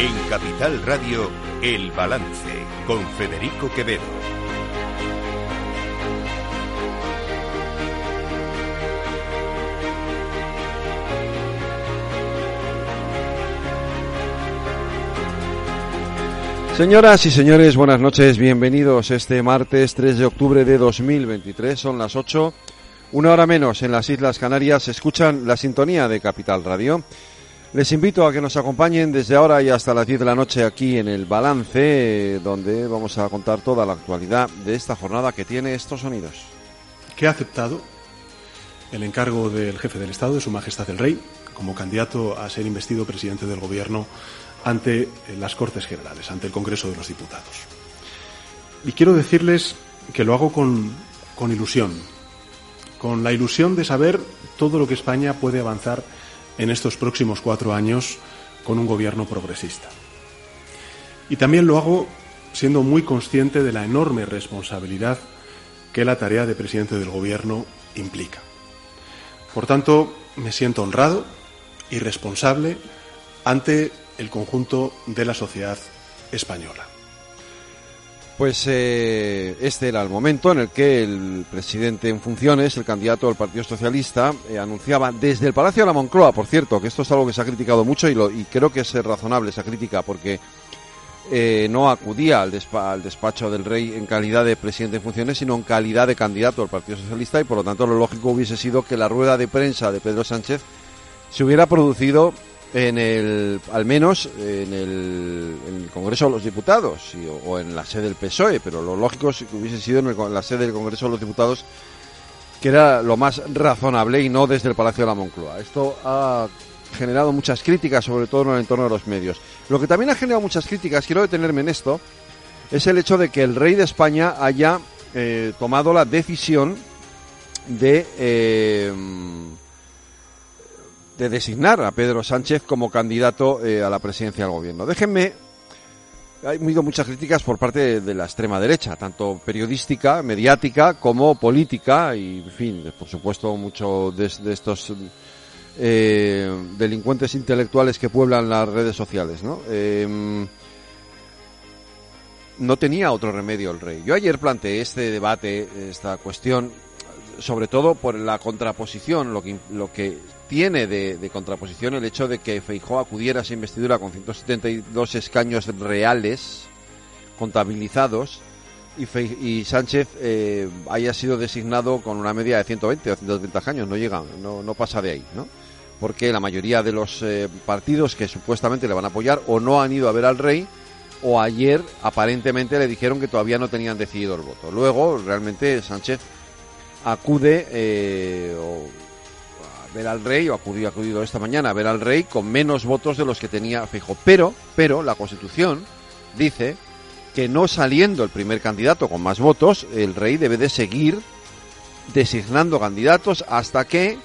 En Capital Radio, El Balance, con Federico Quevedo. Señoras y señores, buenas noches, bienvenidos este martes 3 de octubre de 2023, son las 8, una hora menos en las Islas Canarias, escuchan la sintonía de Capital Radio. Les invito a que nos acompañen desde ahora y hasta las 10 de la noche aquí en el Balance, donde vamos a contar toda la actualidad de esta jornada que tiene estos sonidos. Que ha aceptado el encargo del jefe del Estado, de Su Majestad el Rey, como candidato a ser investido presidente del Gobierno ante las Cortes Generales, ante el Congreso de los Diputados. Y quiero decirles que lo hago con, con ilusión, con la ilusión de saber todo lo que España puede avanzar en estos próximos cuatro años con un gobierno progresista. Y también lo hago siendo muy consciente de la enorme responsabilidad que la tarea de presidente del gobierno implica. Por tanto, me siento honrado y responsable ante el conjunto de la sociedad española. Pues eh, este era el momento en el que el presidente en funciones, el candidato del Partido Socialista, eh, anunciaba desde el Palacio de la Moncloa, por cierto, que esto es algo que se ha criticado mucho y, creo que es razonable esa crítica porque eh, no acudía al, despa al, despacho del rey en calidad de presidente en funciones, sino en calidad de candidato del Partido Socialista y por lo tanto lo lógico hubiese sido que la rueda de prensa de Pedro Sánchez se hubiera producido en el, al menos en el, Congreso de los Diputados y, o, o, en la sede del PSOE, pero lo lógico es que hubiese sido en, el, en, la sede del Congreso de los Diputados, que era lo más razonable y no desde el Palacio de la Moncloa. Esto ha generado muchas críticas, sobre todo en el entorno de los medios. Lo que también ha generado muchas críticas, quiero detenerme en esto, es el hecho de que el rey de España haya eh, tomado la decisión de... Eh, de designar a Pedro Sánchez como candidato eh, a la presidencia del gobierno. Déjenme, hay habido muchas críticas por parte de, la extrema derecha, tanto periodística, mediática, como política, y en fin, por supuesto, muchos de, estos eh, delincuentes intelectuales que pueblan las redes sociales, ¿no? Eh, no tenía otro remedio el rey. Yo ayer planteé este debate, esta cuestión, sobre todo por la contraposición, lo que tiene de, contraposición el hecho de que Feijó acudiera a esa investidura con 172 escaños reales contabilizados y, Sánchez eh, haya sido designado con una media de 120 o 130 escaños, no llega, no, no pasa de ahí, ¿no? Porque la mayoría de los eh, partidos que supuestamente le van a apoyar o no han ido a ver al rey o ayer aparentemente le dijeron que todavía no tenían decidido el voto. Luego, realmente Sánchez acude eh, o ver al rey, o acudió, acudido esta mañana a ver al rey con menos votos de los que tenía Fijo. Pero, pero la Constitución dice que no saliendo el primer candidato con más votos, el rey debe de seguir designando candidatos hasta que,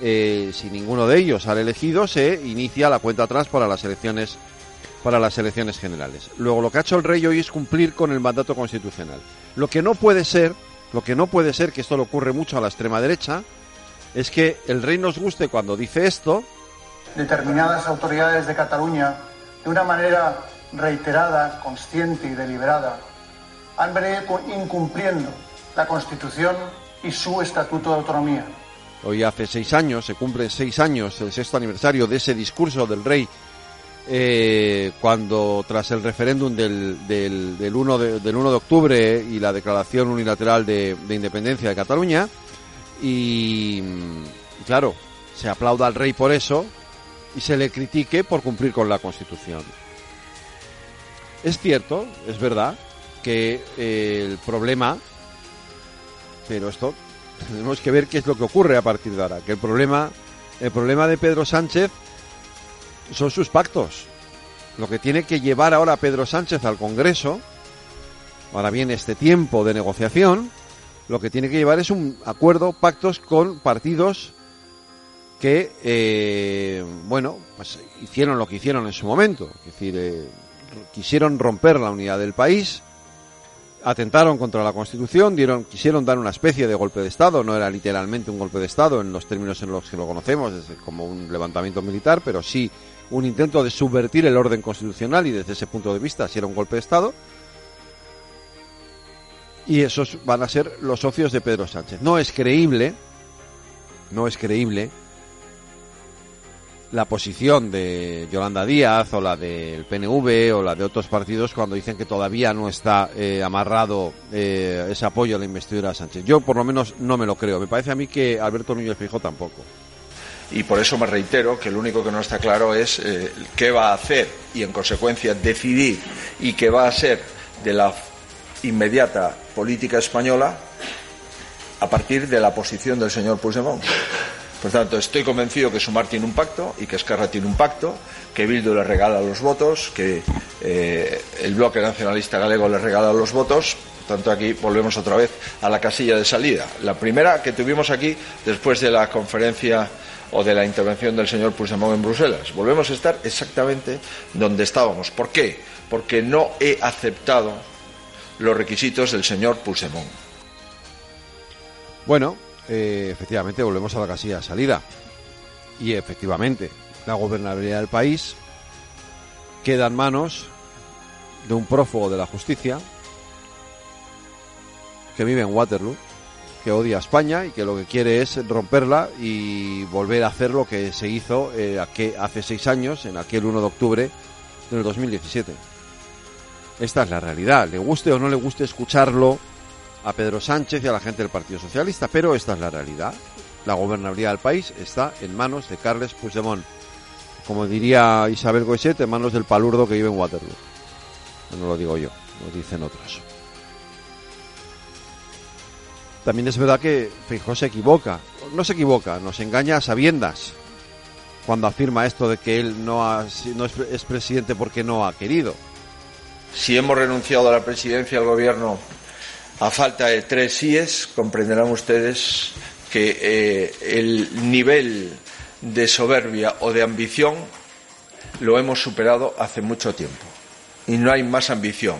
eh, si ninguno de ellos sale elegido, se inicia la cuenta atrás para las elecciones para las elecciones generales. Luego lo que ha hecho el rey hoy es cumplir con el mandato constitucional. Lo que no puede ser, lo que no puede ser, que esto le ocurre mucho a la extrema derecha, es que el rey nos guste cuando dice esto. Determinadas autoridades de Cataluña, de una manera reiterada, consciente y deliberada, han venido incumpliendo la Constitución y su Estatuto de Autonomía. Hoy hace seis años, se cumple seis años, el sexto aniversario de ese discurso del rey eh, cuando tras el referéndum del, del, del, 1 de, del 1 de octubre y la declaración unilateral de, de independencia de Cataluña y, claro, se aplauda al rey por eso y se le critique por cumplir con la Constitución. Es cierto, es verdad, que eh, el problema, pero esto tenemos que ver qué es lo que ocurre a partir de ahora, que el problema, el problema de Pedro Sánchez son sus pactos. Lo que tiene que llevar ahora Pedro Sánchez al Congreso, ahora bien este tiempo de negociación, lo que tiene que llevar es un acuerdo, pactos con partidos que, eh, bueno, pues hicieron lo que hicieron en su momento. Es decir, eh, quisieron romper la unidad del país, atentaron contra la Constitución, dieron, quisieron dar una especie de golpe de Estado, no era literalmente un golpe de Estado en los términos en los que lo conocemos, como un levantamiento militar, pero sí un intento de subvertir el orden constitucional y desde ese punto de vista si era un golpe de Estado. Y esos van a ser los socios de Pedro Sánchez. No es creíble, no es creíble la posición de Yolanda Díaz o la del PNV o la de otros partidos cuando dicen que todavía no está eh, amarrado eh, ese apoyo a la investidura de Sánchez. Yo por lo menos no me lo creo. Me parece a mí que Alberto Núñez Fijo tampoco. Y por eso me reitero que lo único que no está claro es eh, qué va a hacer y en consecuencia decidir y qué va a ser de la inmediata política española a partir de la posición del señor Puigdemont. Por tanto, estoy convencido que Sumar tiene un pacto y que Esquerra tiene un pacto, que Bildu le regala los votos, que eh, el bloque nacionalista galego le regala los votos. Por tanto, aquí volvemos otra vez a la casilla de salida. La primera que tuvimos aquí después de la conferencia o de la intervención del señor Puigdemont en Bruselas. Volvemos a estar exactamente donde estábamos. ¿Por qué? Porque no he aceptado los requisitos del señor Puigdemont. Bueno, eh, efectivamente volvemos a la casilla de salida. Y efectivamente, la gobernabilidad del país queda en manos de un prófugo de la justicia que vive en Waterloo, que odia a España y que lo que quiere es romperla y volver a hacer lo que se hizo eh, hace seis años, en aquel 1 de octubre del 2017. Esta es la realidad. Le guste o no le guste escucharlo, a Pedro Sánchez y a la gente del Partido Socialista, pero esta es la realidad. La gobernabilidad del país está en manos de Carles Puigdemont. Como diría Isabel Goiset, en manos del palurdo que vive en Waterloo. No lo digo yo, lo dicen otros. También es verdad que Feijóo se equivoca. No se equivoca, nos engaña a sabiendas cuando afirma esto de que él no, es presidente porque no ha querido. Si hemos renunciado a la presidencia del gobierno a falta de tres síes, comprenderán ustedes que eh, el nivel de soberbia o de ambición lo hemos superado hace mucho tiempo. Y no hay más ambición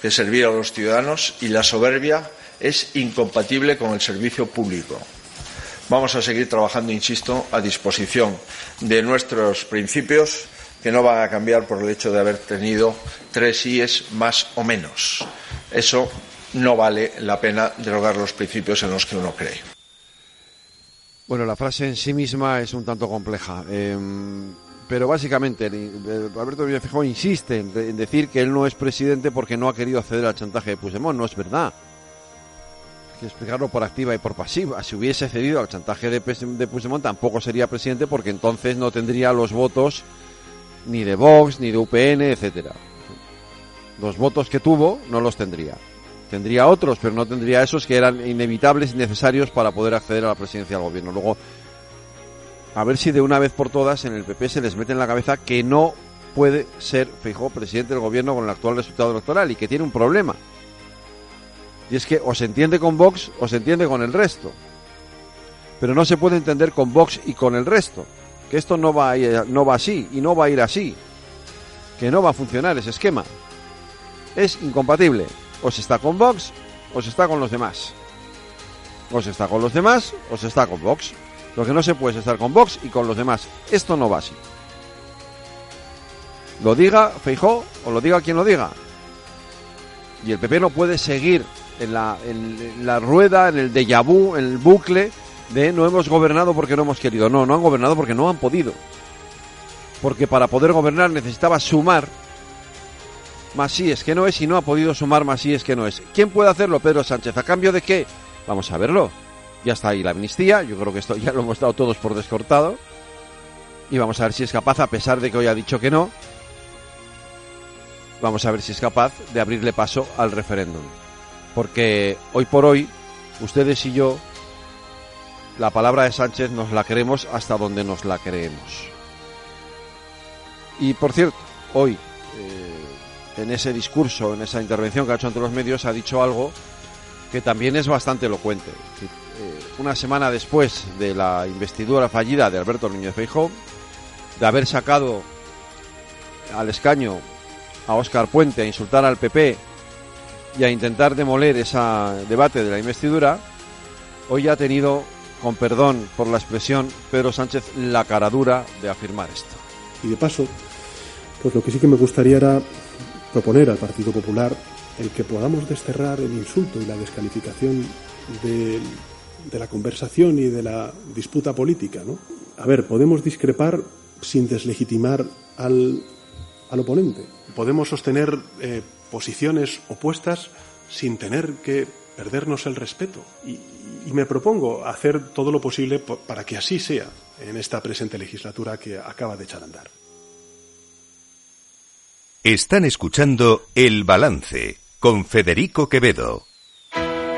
que servir a los ciudadanos y la soberbia es incompatible con el servicio público. Vamos a seguir trabajando, insisto, a disposición de nuestros principios que no van a cambiar por el hecho de haber tenido tres síes más o menos. Eso no vale la pena derogar los principios en los que uno cree. Bueno, la frase en sí misma es un tanto compleja. Em, pero básicamente, Alberto Villafejón insiste en, decir que él no es presidente porque no ha querido acceder al chantaje de Puigdemont. No es verdad. Hay que explicarlo por activa y por pasiva. Si hubiese cedido al chantaje de Puigdemont, tampoco sería presidente porque entonces no tendría los votos ni de Vox, ni de UPN, etcétera. Los votos que tuvo no los tendría. Tendría otros, pero no tendría esos que eran inevitables y necesarios para poder acceder a la presidencia del gobierno. Luego, a ver si de una vez por todas en el PP se les mete en la cabeza que no puede ser Feijóo presidente del gobierno con el actual resultado electoral y que tiene un problema. Y es que o se entiende con Vox o se entiende con el resto. Pero no se puede entender con Vox y con el resto. Que esto no va, a ir, no va así y no va a ir así. Que no va a funcionar ese esquema. Es incompatible. O se está con Vox o se está con los demás. O se está con los demás o se está con Vox. Lo que no se puede es estar con Vox y con los demás. Esto no va así. Lo diga Feijó o lo diga quien lo diga. Y el PP no puede seguir en la, en la rueda, en el déjà vu, en el bucle de no hemos gobernado porque no hemos querido. No, no han gobernado porque no han podido. Porque para poder gobernar necesitaba sumar más sí es que no es y no ha podido sumar más sí es que no es. ¿Quién puede hacerlo? Pedro Sánchez. ¿A cambio de qué? Vamos a verlo. Ya está ahí la amnistía. Yo creo que esto ya lo hemos dado todos por descortado. Y vamos a ver si es capaz, a pesar de que hoy ha dicho que no, vamos a ver si es capaz de abrirle paso al referéndum. Porque hoy por hoy, ustedes y yo, la palabra de Sánchez nos la creemos hasta donde nos la creemos. Y por cierto, hoy en ese discurso, en esa intervención que ha hecho ante los medios, ha dicho algo que también es bastante elocuente. Eh, una semana después de la investidura fallida de Alberto Núñez Feijóo, de haber sacado al escaño a Óscar Puente a insultar al PP y a intentar demoler ese debate de la investidura, hoy ha tenido, con perdón por la expresión, Pedro Sánchez la caradura de afirmar esto. Y de paso, pues lo que sí que me gustaría era proponer al Partido Popular el que podamos desterrar el insulto y la descalificación de, de la conversación y de la disputa política. ¿no? A ver, podemos discrepar sin deslegitimar al, al oponente. Podemos sostener eh, posiciones opuestas sin tener que perdernos el respeto. Y, y, me propongo hacer todo lo posible para que así sea en esta presente legislatura que acaba de echar a andar. Están escuchando El Balance con Federico Quevedo.